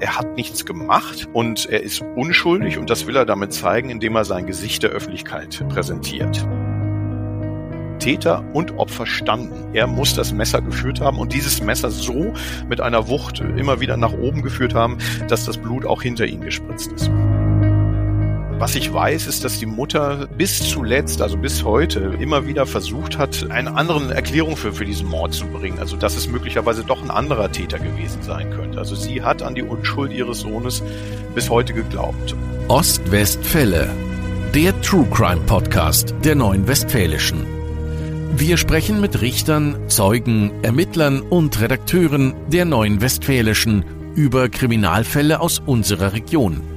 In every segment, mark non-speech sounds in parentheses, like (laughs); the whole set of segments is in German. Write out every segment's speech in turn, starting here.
er hat nichts gemacht und er ist unschuldig und das will er damit zeigen, indem er sein Gesicht der Öffentlichkeit präsentiert. Täter und Opfer standen. Er muss das Messer geführt haben und dieses Messer so mit einer Wucht immer wieder nach oben geführt haben, dass das Blut auch hinter ihn gespritzt ist. Was ich weiß, ist, dass die Mutter bis zuletzt, also bis heute, immer wieder versucht hat, eine andere Erklärung für, für diesen Mord zu bringen. Also, dass es möglicherweise doch ein anderer Täter gewesen sein könnte. Also, sie hat an die Unschuld ihres Sohnes bis heute geglaubt. Ostwestfälle, der True Crime Podcast der Neuen Westfälischen. Wir sprechen mit Richtern, Zeugen, Ermittlern und Redakteuren der Neuen Westfälischen über Kriminalfälle aus unserer Region.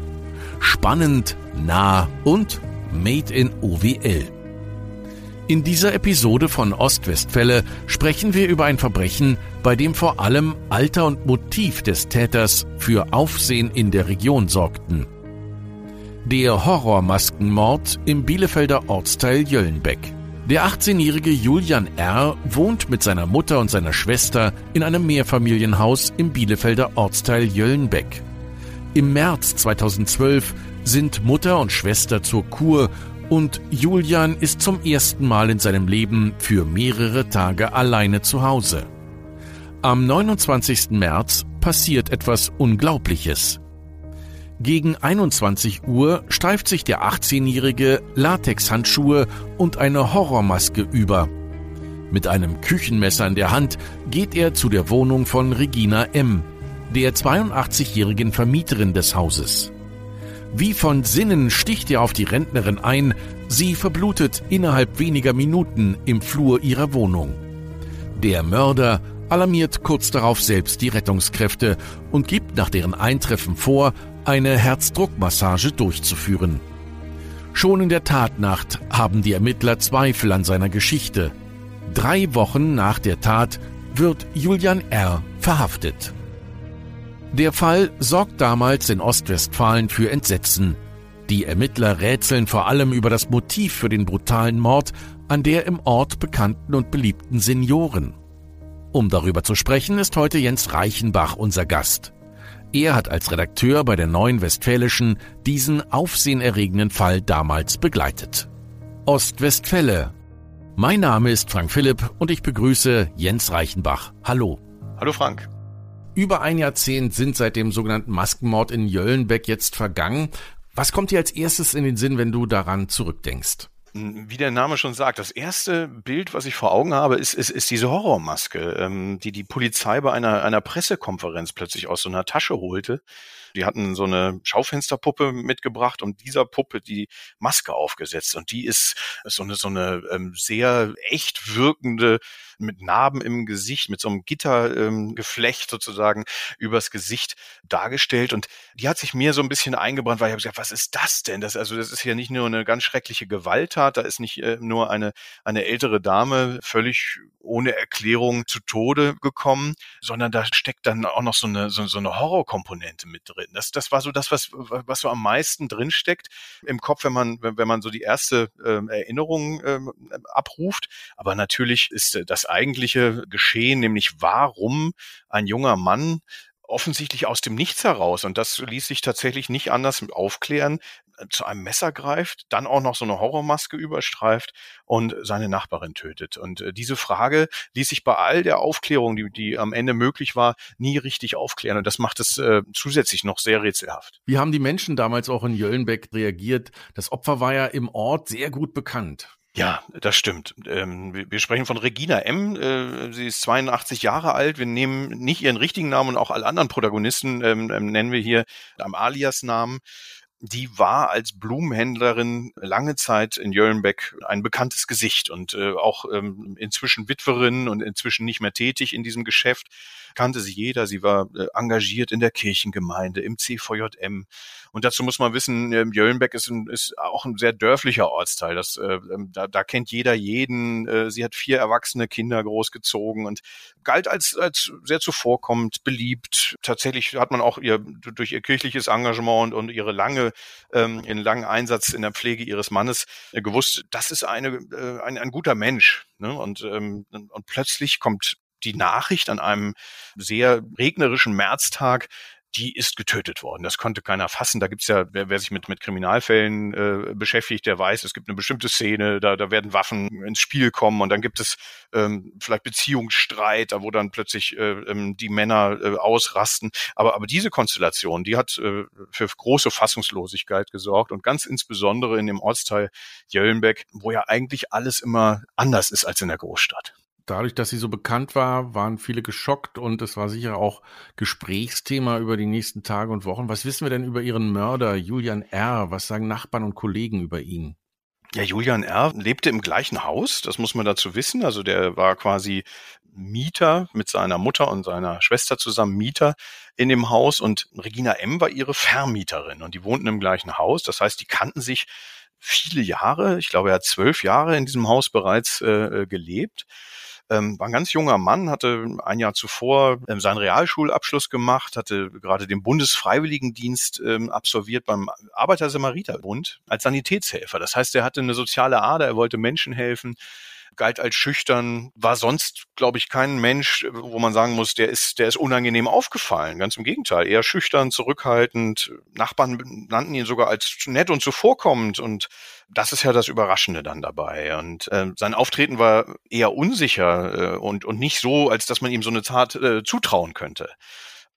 Spannend, nah und made in OWL. In dieser Episode von Ostwestfälle sprechen wir über ein Verbrechen, bei dem vor allem Alter und Motiv des Täters für Aufsehen in der Region sorgten. Der Horrormaskenmord im Bielefelder Ortsteil Jöllenbeck. Der 18-jährige Julian R. wohnt mit seiner Mutter und seiner Schwester in einem Mehrfamilienhaus im Bielefelder Ortsteil Jöllenbeck. Im März 2012 sind Mutter und Schwester zur Kur und Julian ist zum ersten Mal in seinem Leben für mehrere Tage alleine zu Hause. Am 29. März passiert etwas Unglaubliches. Gegen 21 Uhr streift sich der 18-jährige Latexhandschuhe und eine Horrormaske über. Mit einem Küchenmesser in der Hand geht er zu der Wohnung von Regina M., der 82-jährigen Vermieterin des Hauses. Wie von Sinnen sticht er auf die Rentnerin ein, sie verblutet innerhalb weniger Minuten im Flur ihrer Wohnung. Der Mörder alarmiert kurz darauf selbst die Rettungskräfte und gibt nach deren Eintreffen vor, eine Herzdruckmassage durchzuführen. Schon in der Tatnacht haben die Ermittler Zweifel an seiner Geschichte. Drei Wochen nach der Tat wird Julian R. verhaftet. Der Fall sorgt damals in Ostwestfalen für Entsetzen. Die Ermittler rätseln vor allem über das Motiv für den brutalen Mord an der im Ort bekannten und beliebten Senioren. Um darüber zu sprechen, ist heute Jens Reichenbach unser Gast. Er hat als Redakteur bei der Neuen Westfälischen diesen aufsehenerregenden Fall damals begleitet. Ostwestfälle. Mein Name ist Frank Philipp und ich begrüße Jens Reichenbach. Hallo. Hallo Frank. Über ein Jahrzehnt sind seit dem sogenannten Maskenmord in Jöllenbeck jetzt vergangen. Was kommt dir als erstes in den Sinn, wenn du daran zurückdenkst? Wie der Name schon sagt, das erste Bild, was ich vor Augen habe, ist, ist, ist diese Horrormaske, ähm, die die Polizei bei einer, einer Pressekonferenz plötzlich aus so einer Tasche holte. Die hatten so eine Schaufensterpuppe mitgebracht und dieser Puppe die Maske aufgesetzt. Und die ist so eine, so eine ähm, sehr echt wirkende mit Narben im Gesicht, mit so einem Gittergeflecht ähm, sozusagen übers Gesicht dargestellt. Und die hat sich mir so ein bisschen eingebrannt, weil ich habe gesagt, was ist das denn? Das, also das ist ja nicht nur eine ganz schreckliche Gewalttat, da ist nicht äh, nur eine, eine ältere Dame völlig ohne Erklärung zu Tode gekommen, sondern da steckt dann auch noch so eine, so, so eine Horrorkomponente mit drin. Das, das war so das, was, was so am meisten drin steckt im Kopf, wenn man, wenn man so die erste ähm, Erinnerung ähm, abruft. Aber natürlich ist äh, das eigentliche Geschehen, nämlich warum ein junger Mann offensichtlich aus dem Nichts heraus, und das ließ sich tatsächlich nicht anders aufklären, äh, zu einem Messer greift, dann auch noch so eine Horrormaske überstreift und seine Nachbarin tötet. Und äh, diese Frage ließ sich bei all der Aufklärung, die, die am Ende möglich war, nie richtig aufklären. Und das macht es äh, zusätzlich noch sehr rätselhaft. Wie haben die Menschen damals auch in Jöllenbeck reagiert? Das Opfer war ja im Ort sehr gut bekannt. Ja, das stimmt. Ähm, wir sprechen von Regina M. Äh, sie ist 82 Jahre alt. Wir nehmen nicht ihren richtigen Namen und auch alle anderen Protagonisten ähm, nennen wir hier am Alias-Namen die war als Blumenhändlerin lange Zeit in Jöllenbeck ein bekanntes Gesicht und äh, auch ähm, inzwischen Witwerin und inzwischen nicht mehr tätig in diesem Geschäft kannte sie jeder. Sie war äh, engagiert in der Kirchengemeinde, im CVJM. Und dazu muss man wissen, äh, Jöllenbeck ist, ein, ist auch ein sehr dörflicher Ortsteil. Das, äh, ähm, da, da kennt jeder jeden. Äh, sie hat vier erwachsene Kinder großgezogen und galt als, als sehr zuvorkommend, beliebt. Tatsächlich hat man auch ihr durch ihr kirchliches Engagement und, und ihre lange, ähm, ihren langen Einsatz in der Pflege ihres Mannes gewusst, das ist eine, ein, ein guter Mensch. Ne? Und, ähm, und plötzlich kommt die Nachricht an einem sehr regnerischen Märztag, die ist getötet worden. Das konnte keiner fassen. Da gibt's ja, wer, wer sich mit, mit Kriminalfällen äh, beschäftigt, der weiß, es gibt eine bestimmte Szene, da, da werden Waffen ins Spiel kommen und dann gibt es ähm, vielleicht Beziehungsstreit, da wo dann plötzlich äh, ähm, die Männer äh, ausrasten. Aber, aber diese Konstellation, die hat äh, für große Fassungslosigkeit gesorgt und ganz insbesondere in dem Ortsteil Jöllenbeck, wo ja eigentlich alles immer anders ist als in der Großstadt dadurch, dass sie so bekannt war, waren viele geschockt und es war sicher auch Gesprächsthema über die nächsten Tage und Wochen. Was wissen wir denn über ihren Mörder, Julian R.? Was sagen Nachbarn und Kollegen über ihn? Ja, Julian R. lebte im gleichen Haus, das muss man dazu wissen. Also der war quasi Mieter mit seiner Mutter und seiner Schwester zusammen Mieter in dem Haus und Regina M. war ihre Vermieterin und die wohnten im gleichen Haus. Das heißt, die kannten sich viele Jahre. Ich glaube, er hat zwölf Jahre in diesem Haus bereits äh, gelebt. Ähm, war ein ganz junger Mann, hatte ein Jahr zuvor ähm, seinen Realschulabschluss gemacht, hatte gerade den Bundesfreiwilligendienst ähm, absolviert beim Arbeiter-Samariter-Bund als Sanitätshelfer. Das heißt, er hatte eine soziale Ader, er wollte Menschen helfen galt als schüchtern, war sonst, glaube ich, kein Mensch, wo man sagen muss, der ist, der ist unangenehm aufgefallen. Ganz im Gegenteil, eher schüchtern, zurückhaltend. Nachbarn nannten ihn sogar als nett und zuvorkommend und das ist ja das Überraschende dann dabei. Und äh, sein Auftreten war eher unsicher äh, und, und nicht so, als dass man ihm so eine Tat äh, zutrauen könnte.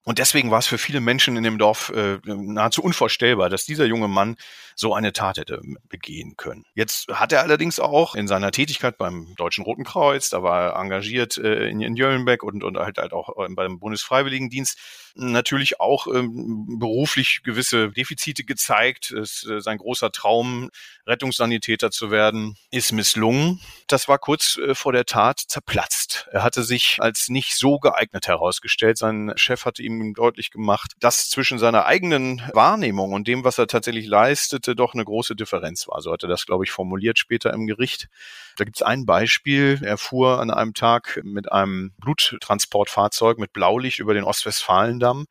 Und deswegen war es für viele Menschen in dem Dorf äh, nahezu unvorstellbar, dass dieser junge Mann so eine Tat hätte begehen können. Jetzt hat er allerdings auch in seiner Tätigkeit beim Deutschen Roten Kreuz, da war er engagiert äh, in, in Jöllenbeck und, und halt, halt auch beim Bundesfreiwilligendienst, natürlich auch ähm, beruflich gewisse Defizite gezeigt. Es, äh, sein großer Traum, Rettungssanitäter zu werden, ist misslungen. Das war kurz äh, vor der Tat zerplatzt. Er hatte sich als nicht so geeignet herausgestellt. Sein Chef hatte ihm deutlich gemacht, dass zwischen seiner eigenen Wahrnehmung und dem, was er tatsächlich leistete, doch eine große Differenz war. So hat er das, glaube ich, formuliert später im Gericht. Da gibt es ein Beispiel. Er fuhr an einem Tag mit einem Bluttransportfahrzeug mit Blaulicht über den Ostwestfalendamm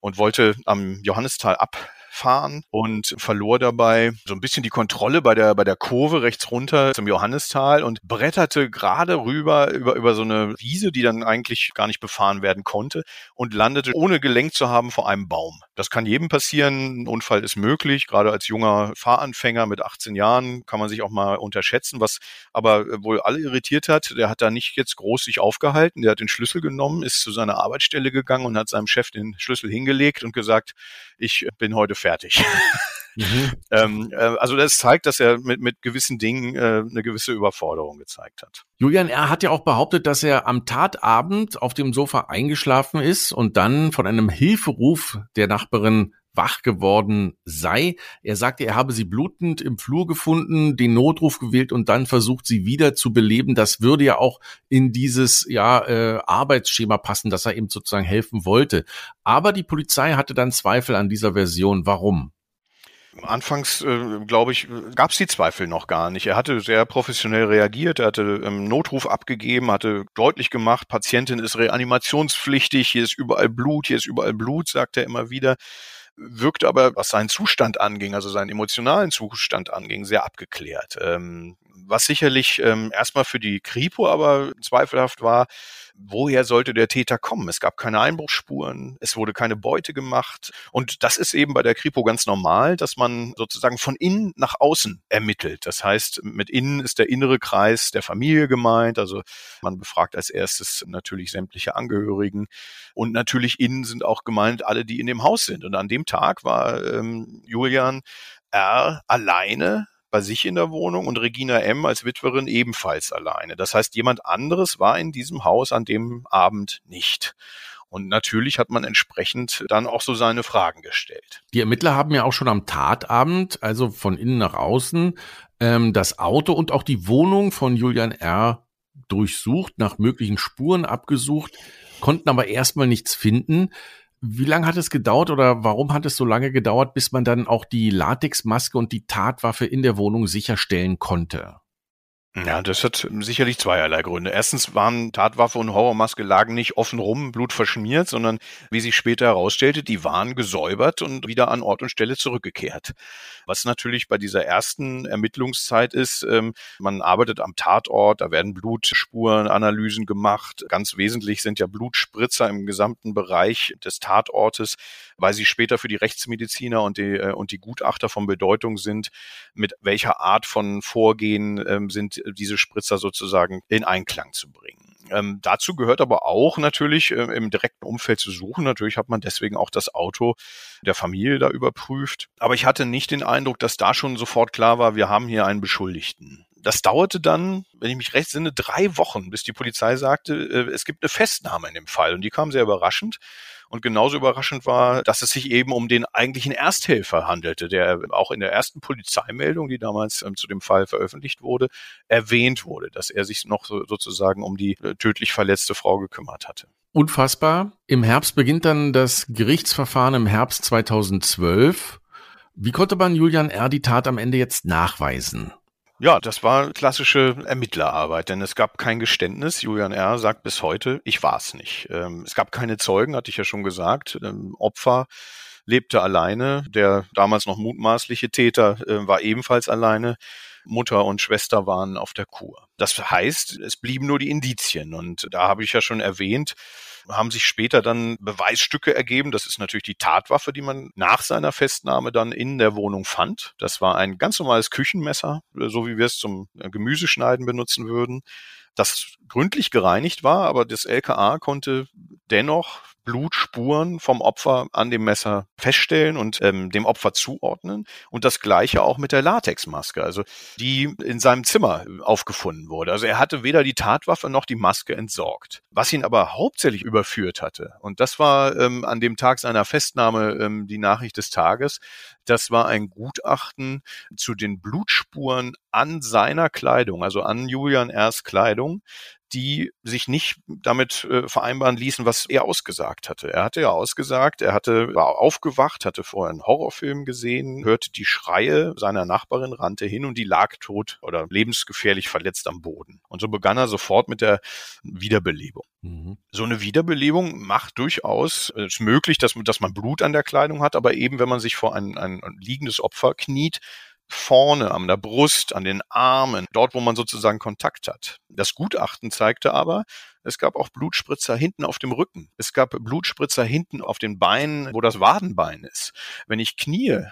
und wollte am Johannistal ab fahren und verlor dabei so ein bisschen die Kontrolle bei der, bei der Kurve rechts runter zum Johannistal und bretterte gerade rüber über, über so eine Wiese, die dann eigentlich gar nicht befahren werden konnte und landete ohne gelenkt zu haben vor einem Baum. Das kann jedem passieren. Ein Unfall ist möglich. Gerade als junger Fahranfänger mit 18 Jahren kann man sich auch mal unterschätzen. Was aber wohl alle irritiert hat, der hat da nicht jetzt groß sich aufgehalten. Der hat den Schlüssel genommen, ist zu seiner Arbeitsstelle gegangen und hat seinem Chef den Schlüssel hingelegt und gesagt, ich bin heute fertig. (laughs) Mhm. ähm, äh, also das zeigt, dass er mit, mit gewissen Dingen äh, eine gewisse Überforderung gezeigt hat. Julian R. hat ja auch behauptet, dass er am Tatabend auf dem Sofa eingeschlafen ist und dann von einem Hilferuf der Nachbarin wach geworden sei. Er sagte, er habe sie blutend im Flur gefunden, den Notruf gewählt und dann versucht, sie wieder zu beleben. Das würde ja auch in dieses ja, äh, Arbeitsschema passen, dass er ihm sozusagen helfen wollte. Aber die Polizei hatte dann Zweifel an dieser Version. Warum? Anfangs, äh, glaube ich, gab es die Zweifel noch gar nicht. Er hatte sehr professionell reagiert, er hatte ähm, Notruf abgegeben, hatte deutlich gemacht, Patientin ist reanimationspflichtig, hier ist überall Blut, hier ist überall Blut, sagt er immer wieder wirkte aber, was seinen Zustand anging, also seinen emotionalen Zustand anging, sehr abgeklärt. Ähm, was sicherlich ähm, erstmal für die Kripo aber zweifelhaft war, woher sollte der Täter kommen? Es gab keine Einbruchsspuren, es wurde keine Beute gemacht. Und das ist eben bei der Kripo ganz normal, dass man sozusagen von innen nach außen ermittelt. Das heißt, mit innen ist der innere Kreis der Familie gemeint. Also man befragt als erstes natürlich sämtliche Angehörigen. Und natürlich innen sind auch gemeint alle, die in dem Haus sind. Und an dem Tag war ähm, Julian R. alleine bei sich in der Wohnung und Regina M. als Witwerin ebenfalls alleine. Das heißt, jemand anderes war in diesem Haus an dem Abend nicht. Und natürlich hat man entsprechend dann auch so seine Fragen gestellt. Die Ermittler haben ja auch schon am Tatabend, also von innen nach außen, ähm, das Auto und auch die Wohnung von Julian R. durchsucht, nach möglichen Spuren abgesucht, konnten aber erstmal nichts finden. Wie lange hat es gedauert oder warum hat es so lange gedauert, bis man dann auch die Latexmaske und die Tatwaffe in der Wohnung sicherstellen konnte? Ja, das hat sicherlich zweierlei Gründe. Erstens waren Tatwaffe und Horrormaske lagen nicht offen rum, Blut verschmiert, sondern wie sich später herausstellte, die waren gesäubert und wieder an Ort und Stelle zurückgekehrt. Was natürlich bei dieser ersten Ermittlungszeit ist, ähm, man arbeitet am Tatort, da werden Blutspurenanalysen gemacht. Ganz wesentlich sind ja Blutspritzer im gesamten Bereich des Tatortes, weil sie später für die Rechtsmediziner und die, äh, und die Gutachter von Bedeutung sind, mit welcher Art von Vorgehen ähm, sind diese Spritzer sozusagen in Einklang zu bringen. Ähm, dazu gehört aber auch natürlich äh, im direkten Umfeld zu suchen. Natürlich hat man deswegen auch das Auto der Familie da überprüft. Aber ich hatte nicht den Eindruck, dass da schon sofort klar war, wir haben hier einen Beschuldigten. Das dauerte dann, wenn ich mich recht sinne, drei Wochen, bis die Polizei sagte, äh, es gibt eine Festnahme in dem Fall. Und die kam sehr überraschend. Und genauso überraschend war, dass es sich eben um den eigentlichen Ersthelfer handelte, der auch in der ersten Polizeimeldung, die damals ähm, zu dem Fall veröffentlicht wurde, erwähnt wurde, dass er sich noch so, sozusagen um die äh, tödlich verletzte Frau gekümmert hatte. Unfassbar. Im Herbst beginnt dann das Gerichtsverfahren im Herbst 2012. Wie konnte man Julian R. die Tat am Ende jetzt nachweisen? Ja, das war klassische Ermittlerarbeit, denn es gab kein Geständnis. Julian R. sagt bis heute, ich war es nicht. Ähm, es gab keine Zeugen, hatte ich ja schon gesagt. Ähm, Opfer lebte alleine. Der damals noch mutmaßliche Täter äh, war ebenfalls alleine. Mutter und Schwester waren auf der Kur. Das heißt, es blieben nur die Indizien. Und da habe ich ja schon erwähnt, haben sich später dann Beweisstücke ergeben. Das ist natürlich die Tatwaffe, die man nach seiner Festnahme dann in der Wohnung fand. Das war ein ganz normales Küchenmesser, so wie wir es zum Gemüseschneiden benutzen würden das gründlich gereinigt war, aber das LKA konnte dennoch Blutspuren vom Opfer an dem Messer feststellen und ähm, dem Opfer zuordnen. Und das gleiche auch mit der Latexmaske, also die in seinem Zimmer aufgefunden wurde. Also er hatte weder die Tatwaffe noch die Maske entsorgt. Was ihn aber hauptsächlich überführt hatte, und das war ähm, an dem Tag seiner Festnahme ähm, die Nachricht des Tages, das war ein Gutachten zu den Blutspuren an seiner Kleidung, also an Julian R.'s Kleidung, die sich nicht damit äh, vereinbaren ließen, was er ausgesagt hatte. Er hatte ja ausgesagt, er hatte war aufgewacht, hatte vorher einen Horrorfilm gesehen, hörte die Schreie seiner Nachbarin, rannte hin und die lag tot oder lebensgefährlich verletzt am Boden. Und so begann er sofort mit der Wiederbelebung. Mhm. So eine Wiederbelebung macht durchaus, es ist möglich, dass, dass man Blut an der Kleidung hat, aber eben wenn man sich vor ein, ein liegendes Opfer kniet, vorne, an der Brust, an den Armen, dort, wo man sozusagen Kontakt hat. Das Gutachten zeigte aber, es gab auch Blutspritzer hinten auf dem Rücken. Es gab Blutspritzer hinten auf den Beinen, wo das Wadenbein ist. Wenn ich knie,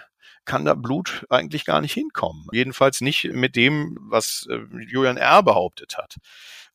kann da Blut eigentlich gar nicht hinkommen. Jedenfalls nicht mit dem, was äh, Julian R. behauptet hat.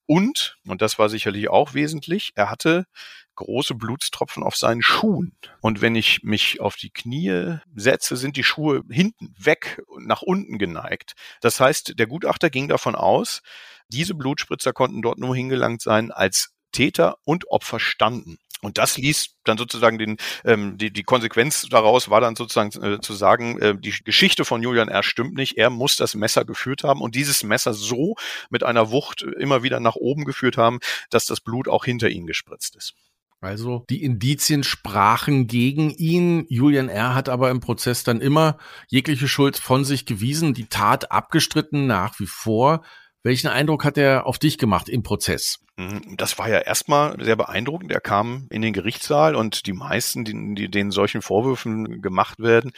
Und, und das war sicherlich auch wesentlich, er hatte große Blutstropfen auf seinen Schuhen. Und wenn ich mich auf die Knie setze, sind die Schuhe hinten weg und nach unten geneigt. Das heißt, der Gutachter ging davon aus, diese Blutspritzer konnten dort nur hingelangt sein, als Täter und Opfer standen. Und das ließ dann sozusagen den, ähm, die, die Konsequenz daraus war dann sozusagen äh, zu sagen, äh, die Geschichte von Julian R. stimmt nicht, er muss das Messer geführt haben und dieses Messer so mit einer Wucht immer wieder nach oben geführt haben, dass das Blut auch hinter ihn gespritzt ist. Also die Indizien sprachen gegen ihn. Julian R. hat aber im Prozess dann immer jegliche Schuld von sich gewiesen, die Tat abgestritten nach wie vor. Welchen Eindruck hat er auf dich gemacht im Prozess? Mhm, das war ja erstmal sehr beeindruckend. Er kam in den Gerichtssaal und die meisten, die, denen solchen Vorwürfen gemacht werden,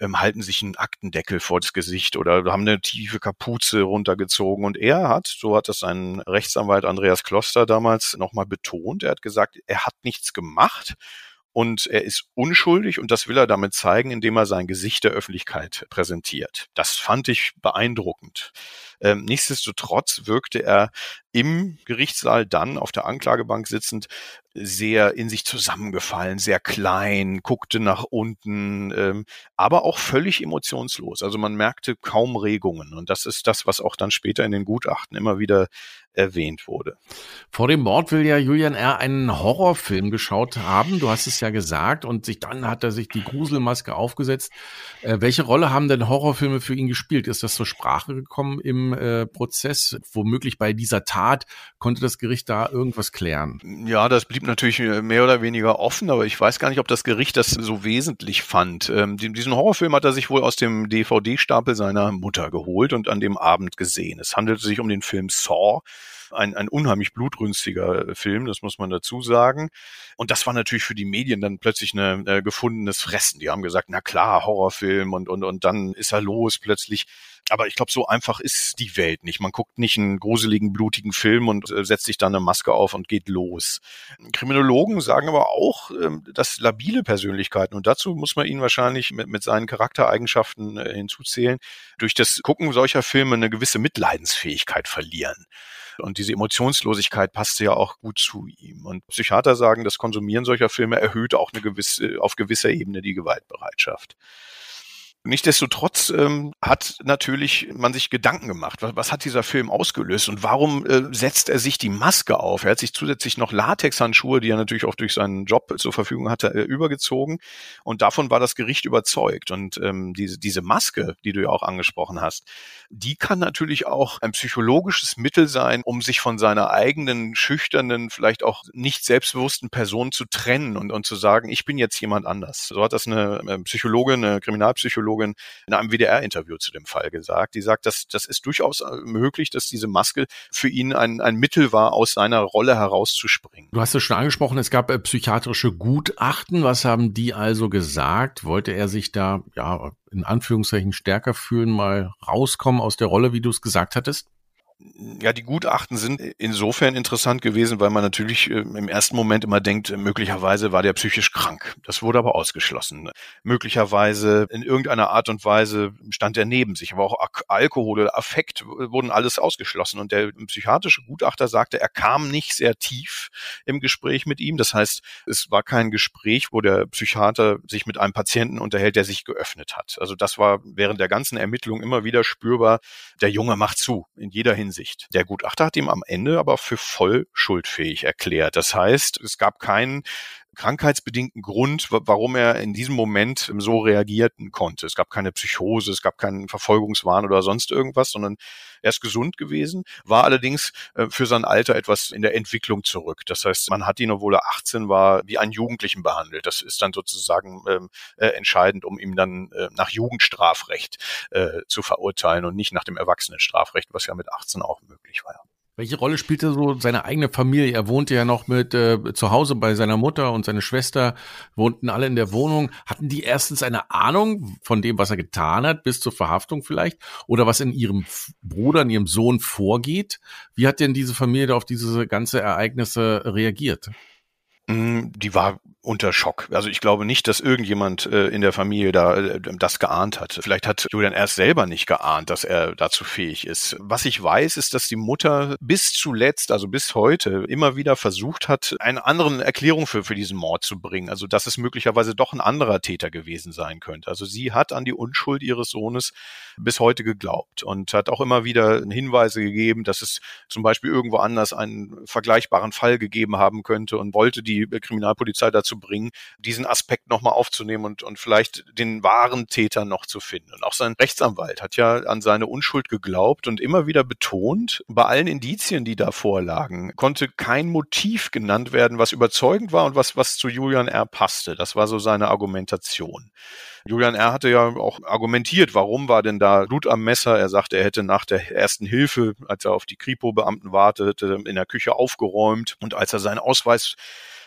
ähm, halten sich einen Aktendeckel vor das Gesicht oder haben eine tiefe Kapuze runtergezogen. Und er hat, so hat das sein Rechtsanwalt Andreas Kloster damals nochmal betont, er hat gesagt, er hat nichts gemacht und er ist unschuldig und das will er damit zeigen, indem er sein Gesicht der Öffentlichkeit präsentiert. Das fand ich beeindruckend. Ähm, nichtsdestotrotz wirkte er im Gerichtssaal dann auf der Anklagebank sitzend sehr in sich zusammengefallen, sehr klein, guckte nach unten, ähm, aber auch völlig emotionslos. Also man merkte kaum Regungen. Und das ist das, was auch dann später in den Gutachten immer wieder erwähnt wurde. Vor dem Mord will ja Julian R. einen Horrorfilm geschaut haben. Du hast es ja gesagt. Und sich dann hat er sich die Gruselmaske aufgesetzt. Äh, welche Rolle haben denn Horrorfilme für ihn gespielt? Ist das zur Sprache gekommen im äh, Prozess? Womöglich bei dieser Tat konnte das Gericht da irgendwas klären? Ja, das blieb natürlich äh, mehr oder weniger offen, aber ich weiß gar nicht, ob das Gericht das so wesentlich fand. Ähm, diesen Horrorfilm hat er sich wohl aus dem DVD-Stapel seiner Mutter geholt und an dem Abend gesehen. Es handelte sich um den Film Saw ein, ein unheimlich blutrünstiger äh, Film, das muss man dazu sagen. Und das war natürlich für die Medien dann plötzlich ein äh, gefundenes Fressen. Die haben gesagt, na klar, Horrorfilm und, und, und dann ist er los plötzlich. Aber ich glaube, so einfach ist die Welt nicht. Man guckt nicht einen gruseligen, blutigen Film und äh, setzt sich dann eine Maske auf und geht los. Kriminologen sagen aber auch, äh, dass labile Persönlichkeiten, und dazu muss man ihn wahrscheinlich mit, mit seinen Charaktereigenschaften äh, hinzuzählen, durch das Gucken solcher Filme eine gewisse Mitleidensfähigkeit verlieren. Und diese Emotionslosigkeit passte ja auch gut zu ihm. Und Psychiater sagen, das Konsumieren solcher Filme erhöht auch eine gewisse, auf gewisser Ebene die Gewaltbereitschaft. Nichtsdestotrotz ähm, hat natürlich man sich Gedanken gemacht. Was, was hat dieser Film ausgelöst und warum äh, setzt er sich die Maske auf? Er hat sich zusätzlich noch Latexhandschuhe, die er natürlich auch durch seinen Job zur Verfügung hatte, äh, übergezogen. Und davon war das Gericht überzeugt. Und ähm, diese, diese Maske, die du ja auch angesprochen hast, die kann natürlich auch ein psychologisches Mittel sein, um sich von seiner eigenen schüchternen, vielleicht auch nicht selbstbewussten Person zu trennen und, und zu sagen, ich bin jetzt jemand anders. So hat das eine äh, Psychologin, eine Kriminalpsychologin Psychologin in einem WDR-Interview zu dem Fall gesagt. Die sagt, dass das ist durchaus äh, möglich, dass diese Maske für ihn ein, ein Mittel war, aus seiner Rolle herauszuspringen. Du hast es schon angesprochen, es gab äh, psychiatrische Gutachten. Was haben die also gesagt? Wollte er sich da, ja, in Anführungszeichen stärker fühlen, mal rauskommen aus der Rolle, wie du es gesagt hattest? Ja, die Gutachten sind insofern interessant gewesen, weil man natürlich äh, im ersten Moment immer denkt, äh, möglicherweise war der psychisch krank. Das wurde aber ausgeschlossen. Möglicherweise in irgendeiner Art und Weise stand er neben sich, aber auch Alkohol oder Affekt wurden alles ausgeschlossen. Und der psychiatrische Gutachter sagte, er kam nicht sehr tief im Gespräch mit ihm. Das heißt, es war kein Gespräch, wo der Psychiater sich mit einem Patienten unterhält, der sich geöffnet hat. Also das war während der ganzen Ermittlung immer wieder spürbar. Der Junge macht zu in jeder Hinsicht. Hinsicht. Der Gutachter hat ihm am Ende aber für voll schuldfähig erklärt. Das heißt, es gab keinen krankheitsbedingten Grund, warum er in diesem Moment so reagieren konnte. Es gab keine Psychose, es gab keinen Verfolgungswahn oder sonst irgendwas, sondern er ist gesund gewesen, war allerdings äh, für sein Alter etwas in der Entwicklung zurück. Das heißt, man hat ihn, obwohl er 18 war, wie einen Jugendlichen behandelt. Das ist dann sozusagen ähm, äh, entscheidend, um ihm dann äh, nach Jugendstrafrecht äh, zu verurteilen und nicht nach dem Erwachsenenstrafrecht, was ja mit 18 auch möglich war. Welche Rolle spielte so seine eigene Familie? Er wohnte ja noch mit äh, zu Hause bei seiner Mutter und seine Schwester wohnten alle in der Wohnung. Hatten die erstens eine Ahnung von dem, was er getan hat, bis zur Verhaftung vielleicht? Oder was in ihrem Bruder, in ihrem Sohn vorgeht? Wie hat denn diese Familie auf diese ganze Ereignisse reagiert? Mm, die war unter Schock. Also ich glaube nicht, dass irgendjemand äh, in der Familie da äh, das geahnt hat. Vielleicht hat Julian erst selber nicht geahnt, dass er dazu fähig ist. Was ich weiß, ist, dass die Mutter bis zuletzt, also bis heute, immer wieder versucht hat, eine andere Erklärung für, für diesen Mord zu bringen. Also dass es möglicherweise doch ein anderer Täter gewesen sein könnte. Also sie hat an die Unschuld ihres Sohnes bis heute geglaubt und hat auch immer wieder Hinweise gegeben, dass es zum Beispiel irgendwo anders einen vergleichbaren Fall gegeben haben könnte und wollte die Kriminalpolizei dazu zu bringen, diesen Aspekt nochmal aufzunehmen und, und vielleicht den wahren Täter noch zu finden. Und auch sein Rechtsanwalt hat ja an seine Unschuld geglaubt und immer wieder betont, bei allen Indizien, die da vorlagen, konnte kein Motiv genannt werden, was überzeugend war und was, was zu Julian R. passte. Das war so seine Argumentation. Julian R. hatte ja auch argumentiert, warum war denn da Blut am Messer? Er sagte, er hätte nach der ersten Hilfe, als er auf die Kripo-Beamten wartete, in der Küche aufgeräumt und als er seinen Ausweis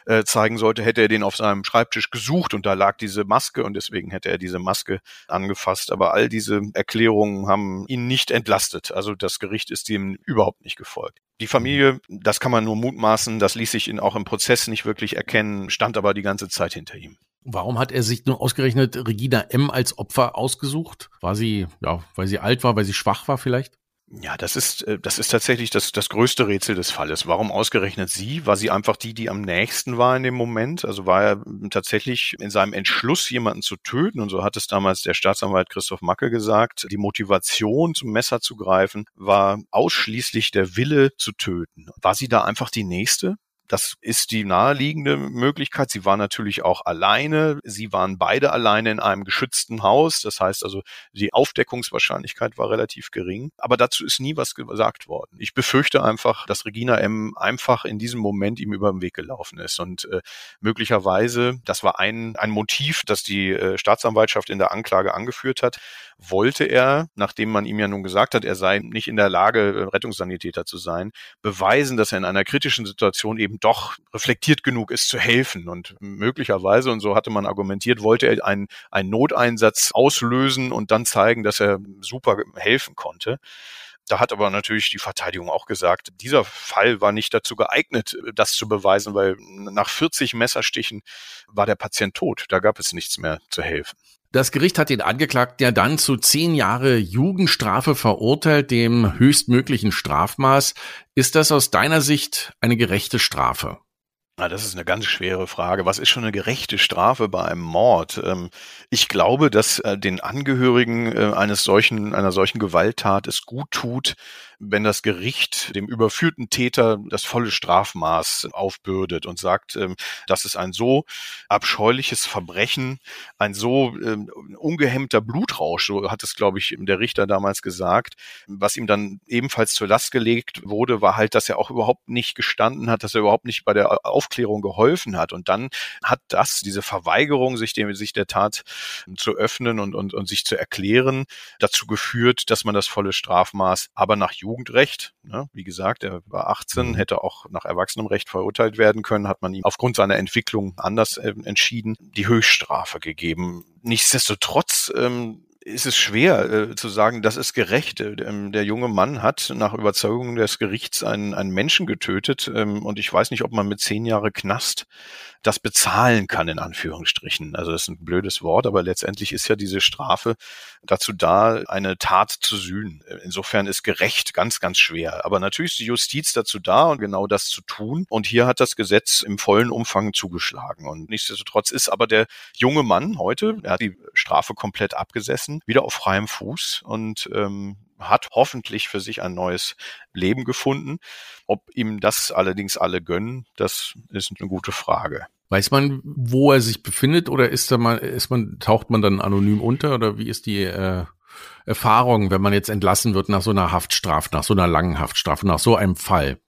äh, zeigen sollte, hätte er den auf seinem Schreibtisch gesucht und da lag diese Maske und deswegen hätte er diese Maske angefasst. Aber all diese Erklärungen haben ihn nicht entlastet. Also das Gericht ist ihm überhaupt nicht gefolgt. Die Familie, das kann man nur mutmaßen, das ließ sich ihn auch im Prozess nicht wirklich erkennen, stand aber die ganze Zeit hinter ihm. Warum hat er sich nur ausgerechnet Regina M. als Opfer ausgesucht? War sie, ja, weil sie alt war, weil sie schwach war vielleicht? Ja, das ist, äh, das ist tatsächlich das, das größte Rätsel des Falles. Warum ausgerechnet sie? War sie einfach die, die am nächsten war in dem Moment? Also war er tatsächlich in seinem Entschluss, jemanden zu töten? Und so hat es damals der Staatsanwalt Christoph Macke gesagt. Die Motivation, zum Messer zu greifen, war ausschließlich der Wille zu töten. War sie da einfach die nächste? Das ist die naheliegende Möglichkeit. Sie war natürlich auch alleine. Sie waren beide alleine in einem geschützten Haus. Das heißt also, die Aufdeckungswahrscheinlichkeit war relativ gering. Aber dazu ist nie was gesagt worden. Ich befürchte einfach, dass Regina M. einfach in diesem Moment ihm über den Weg gelaufen ist. Und äh, möglicherweise, das war ein, ein Motiv, das die äh, Staatsanwaltschaft in der Anklage angeführt hat, wollte er, nachdem man ihm ja nun gesagt hat, er sei nicht in der Lage, äh, Rettungssanitäter zu sein, beweisen, dass er in einer kritischen Situation eben doch reflektiert genug ist zu helfen. Und möglicherweise, und so hatte man argumentiert, wollte er einen, einen Noteinsatz auslösen und dann zeigen, dass er super helfen konnte. Da hat aber natürlich die Verteidigung auch gesagt, dieser Fall war nicht dazu geeignet, das zu beweisen, weil nach 40 Messerstichen war der Patient tot. Da gab es nichts mehr zu helfen. Das Gericht hat den Angeklagten ja dann zu zehn Jahre Jugendstrafe verurteilt, dem höchstmöglichen Strafmaß. Ist das aus deiner Sicht eine gerechte Strafe? Na, das ist eine ganz schwere Frage. Was ist schon eine gerechte Strafe bei einem Mord? Ähm, ich glaube, dass äh, den Angehörigen äh, eines solchen, einer solchen Gewalttat es gut tut, wenn das Gericht dem überführten Täter das volle Strafmaß aufbürdet und sagt, ähm, das ist ein so abscheuliches Verbrechen, ein so ähm, ungehemmter Blutrausch, so hat es, glaube ich, der Richter damals gesagt. Was ihm dann ebenfalls zur Last gelegt wurde, war halt, dass er auch überhaupt nicht gestanden hat, dass er überhaupt nicht bei der Aufklärung geholfen hat. Und dann hat das, diese Verweigerung, sich dem, sich der Tat zu öffnen und, und, und sich zu erklären, dazu geführt, dass man das volle Strafmaß aber nach Jugendrecht. Ne? Wie gesagt, er war 18, mhm. hätte auch nach Erwachsenenrecht verurteilt werden können, hat man ihm aufgrund seiner Entwicklung anders äh, entschieden, die Höchststrafe gegeben. Nichtsdestotrotz ähm, ist es schwer äh, zu sagen, das ist gerecht. Ähm, der junge Mann hat nach Überzeugung des Gerichts einen, einen Menschen getötet ähm, und ich weiß nicht, ob man mit zehn Jahre Knast das bezahlen kann, in Anführungsstrichen. Also das ist ein blödes Wort, aber letztendlich ist ja diese Strafe dazu da, eine Tat zu sühnen. Insofern ist gerecht ganz, ganz schwer. Aber natürlich ist die Justiz dazu da und genau das zu tun. Und hier hat das Gesetz im vollen Umfang zugeschlagen. Und nichtsdestotrotz ist aber der junge Mann heute, er hat die Strafe komplett abgesessen, wieder auf freiem Fuß und ähm, hat hoffentlich für sich ein neues Leben gefunden. Ob ihm das allerdings alle gönnen, das ist eine gute Frage. Weiß man, wo er sich befindet oder ist da mal, ist man, taucht man dann anonym unter oder wie ist die äh, Erfahrung, wenn man jetzt entlassen wird nach so einer Haftstrafe, nach so einer langen Haftstrafe, nach so einem Fall?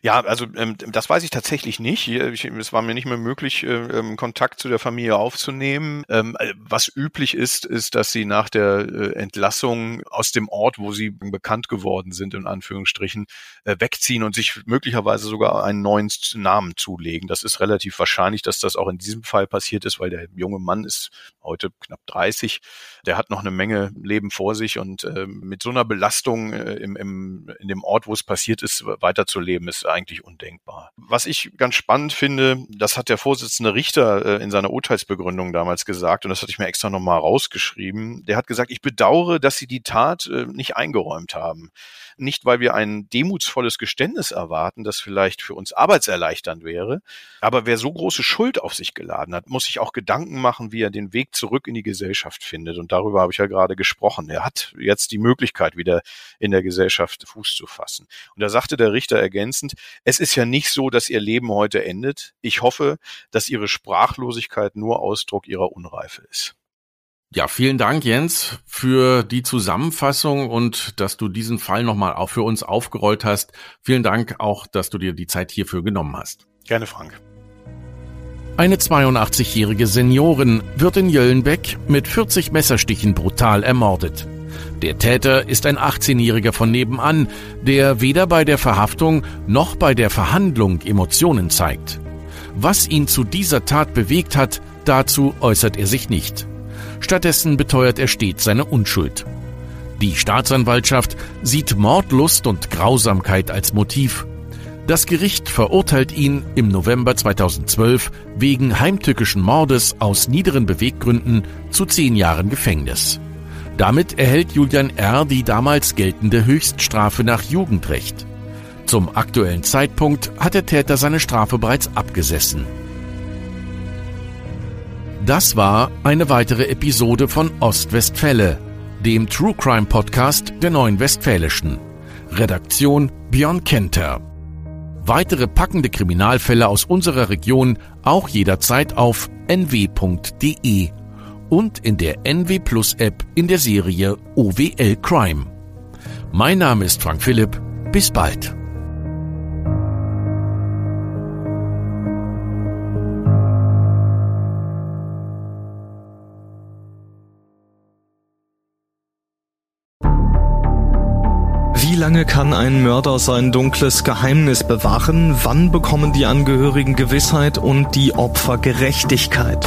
Ja, also ähm, das weiß ich tatsächlich nicht. Ich, es war mir nicht mehr möglich, äh, ähm, Kontakt zu der Familie aufzunehmen. Ähm, äh, was üblich ist, ist, dass sie nach der äh, Entlassung aus dem Ort, wo sie bekannt geworden sind, in Anführungsstrichen, äh, wegziehen und sich möglicherweise sogar einen neuen Namen zulegen. Das ist relativ wahrscheinlich, dass das auch in diesem Fall passiert ist, weil der junge Mann ist heute knapp 30. Der hat noch eine Menge Leben vor sich und äh, mit so einer Belastung äh, im, im, in dem Ort, wo es passiert ist, weiterzuleben, ist eigentlich undenkbar. Was ich ganz spannend finde, das hat der Vorsitzende Richter äh, in seiner Urteilsbegründung damals gesagt, und das hatte ich mir extra nochmal rausgeschrieben. Der hat gesagt, ich bedauere, dass Sie die Tat äh, nicht eingeräumt haben. Nicht, weil wir ein demutsvolles Geständnis erwarten, das vielleicht für uns arbeitserleichternd wäre, aber wer so große Schuld auf sich geladen hat, muss sich auch Gedanken machen, wie er den Weg zurück in die Gesellschaft findet. Und darüber habe ich ja gerade gesprochen. Er hat jetzt die Möglichkeit, wieder in der Gesellschaft Fuß zu fassen. Und da sagte der Richter ergänzend, es ist ja nicht so, dass ihr Leben heute endet. Ich hoffe, dass ihre Sprachlosigkeit nur Ausdruck ihrer Unreife ist. Ja, vielen Dank, Jens, für die Zusammenfassung und dass du diesen Fall nochmal auch für uns aufgerollt hast. Vielen Dank auch, dass du dir die Zeit hierfür genommen hast. Gerne, Frank. Eine 82-jährige Seniorin wird in Jöllenbeck mit 40 Messerstichen brutal ermordet. Der Täter ist ein 18-Jähriger von nebenan, der weder bei der Verhaftung noch bei der Verhandlung Emotionen zeigt. Was ihn zu dieser Tat bewegt hat, dazu äußert er sich nicht. Stattdessen beteuert er stets seine Unschuld. Die Staatsanwaltschaft sieht Mordlust und Grausamkeit als Motiv. Das Gericht verurteilt ihn im November 2012 wegen heimtückischen Mordes aus niederen Beweggründen zu zehn Jahren Gefängnis. Damit erhält Julian R. die damals geltende Höchststrafe nach Jugendrecht. Zum aktuellen Zeitpunkt hat der Täter seine Strafe bereits abgesessen. Das war eine weitere Episode von Ostwestfälle, dem True Crime Podcast der Neuen Westfälischen. Redaktion Björn Kenter. Weitere packende Kriminalfälle aus unserer Region auch jederzeit auf nw.de und in der NW Plus App in der Serie OWL Crime. Mein Name ist Frank Philipp. Bis bald. Wie lange kann ein Mörder sein dunkles Geheimnis bewahren? Wann bekommen die Angehörigen Gewissheit und die Opfer Gerechtigkeit?